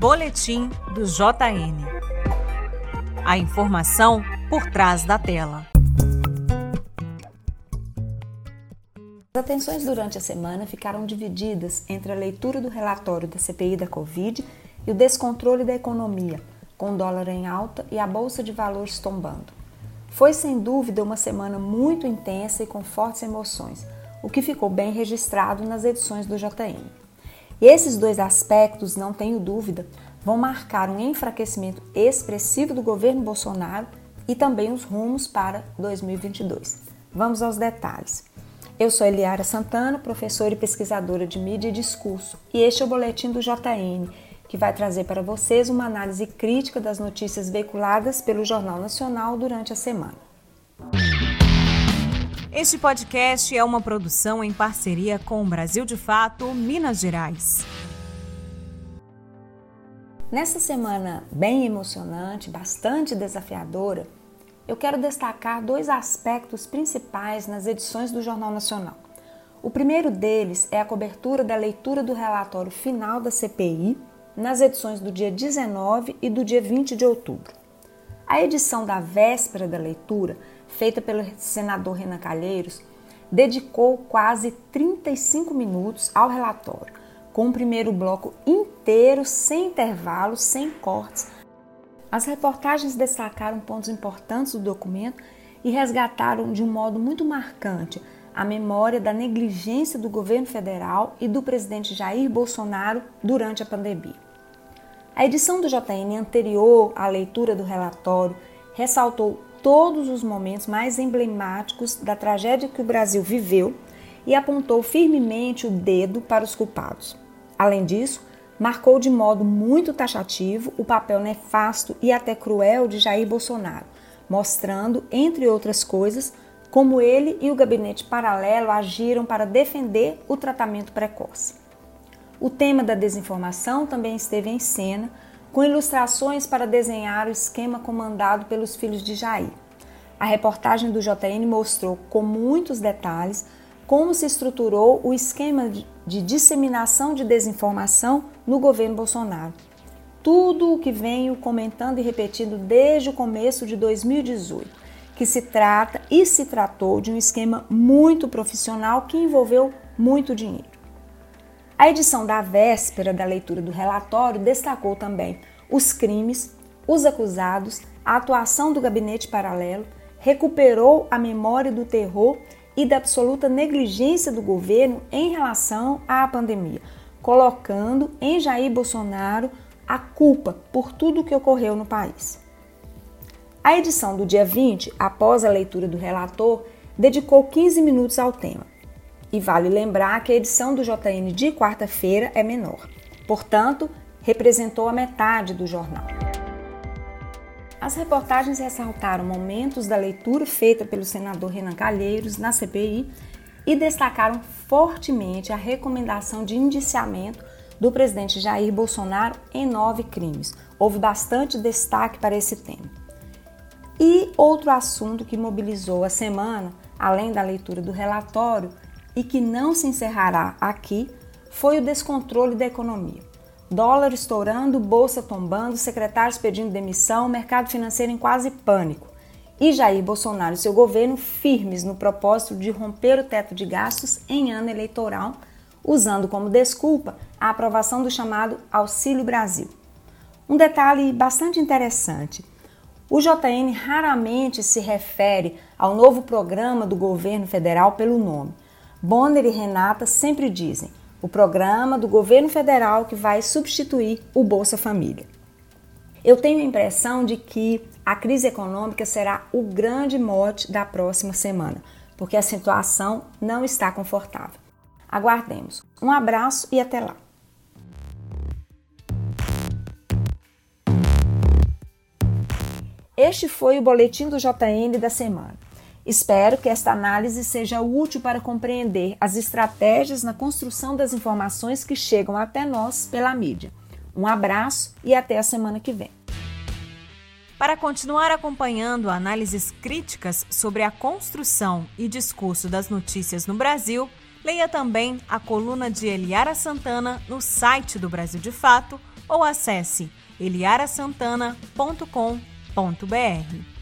Boletim do JN. A informação por trás da tela. As atenções durante a semana ficaram divididas entre a leitura do relatório da CPI da Covid e o descontrole da economia, com o dólar em alta e a bolsa de valores tombando. Foi sem dúvida uma semana muito intensa e com fortes emoções, o que ficou bem registrado nas edições do JN. E esses dois aspectos, não tenho dúvida, vão marcar um enfraquecimento expressivo do governo Bolsonaro e também os rumos para 2022. Vamos aos detalhes. Eu sou Eliara Santana, professora e pesquisadora de mídia e discurso, e este é o boletim do JN, que vai trazer para vocês uma análise crítica das notícias veiculadas pelo Jornal Nacional durante a semana. Este podcast é uma produção em parceria com o Brasil de Fato, Minas Gerais. Nessa semana bem emocionante, bastante desafiadora, eu quero destacar dois aspectos principais nas edições do Jornal Nacional. O primeiro deles é a cobertura da leitura do relatório final da CPI nas edições do dia 19 e do dia 20 de outubro. A edição da véspera da leitura, feita pelo senador Renan Calheiros, dedicou quase 35 minutos ao relatório, com o primeiro bloco inteiro, sem intervalos, sem cortes, as reportagens destacaram pontos importantes do documento e resgataram de um modo muito marcante a memória da negligência do governo federal e do presidente Jair Bolsonaro durante a pandemia. A edição do JN anterior à leitura do relatório ressaltou todos os momentos mais emblemáticos da tragédia que o Brasil viveu e apontou firmemente o dedo para os culpados. Além disso, marcou de modo muito taxativo o papel nefasto e até cruel de Jair Bolsonaro, mostrando, entre outras coisas, como ele e o gabinete paralelo agiram para defender o tratamento precoce. O tema da desinformação também esteve em cena, com ilustrações para desenhar o esquema comandado pelos filhos de Jair. A reportagem do JN mostrou com muitos detalhes como se estruturou o esquema de disseminação de desinformação no governo Bolsonaro. Tudo o que venho comentando e repetindo desde o começo de 2018, que se trata e se tratou de um esquema muito profissional que envolveu muito dinheiro. A edição da véspera da leitura do relatório destacou também os crimes, os acusados, a atuação do gabinete paralelo, recuperou a memória do terror e da absoluta negligência do governo em relação à pandemia, colocando em Jair Bolsonaro a culpa por tudo o que ocorreu no país. A edição do dia 20, após a leitura do relator, dedicou 15 minutos ao tema. E vale lembrar que a edição do JN de quarta-feira é menor, portanto, representou a metade do jornal. As reportagens ressaltaram momentos da leitura feita pelo senador Renan Calheiros na CPI e destacaram fortemente a recomendação de indiciamento do presidente Jair Bolsonaro em nove crimes. Houve bastante destaque para esse tema. E outro assunto que mobilizou a semana, além da leitura do relatório e que não se encerrará aqui, foi o descontrole da economia. Dólar estourando, bolsa tombando, secretários pedindo demissão, mercado financeiro em quase pânico. E Jair Bolsonaro e seu governo firmes no propósito de romper o teto de gastos em ano eleitoral, usando como desculpa a aprovação do chamado Auxílio Brasil. Um detalhe bastante interessante: o JN raramente se refere ao novo programa do governo federal pelo nome. Bonner e Renata sempre dizem o programa do governo federal que vai substituir o Bolsa Família. Eu tenho a impressão de que a crise econômica será o grande mote da próxima semana, porque a situação não está confortável. Aguardemos. Um abraço e até lá. Este foi o boletim do JN da semana. Espero que esta análise seja útil para compreender as estratégias na construção das informações que chegam até nós pela mídia. Um abraço e até a semana que vem. Para continuar acompanhando análises críticas sobre a construção e discurso das notícias no Brasil, Leia também a coluna de Eliara Santana no site do Brasil de Fato ou acesse eliarasantana.com.br.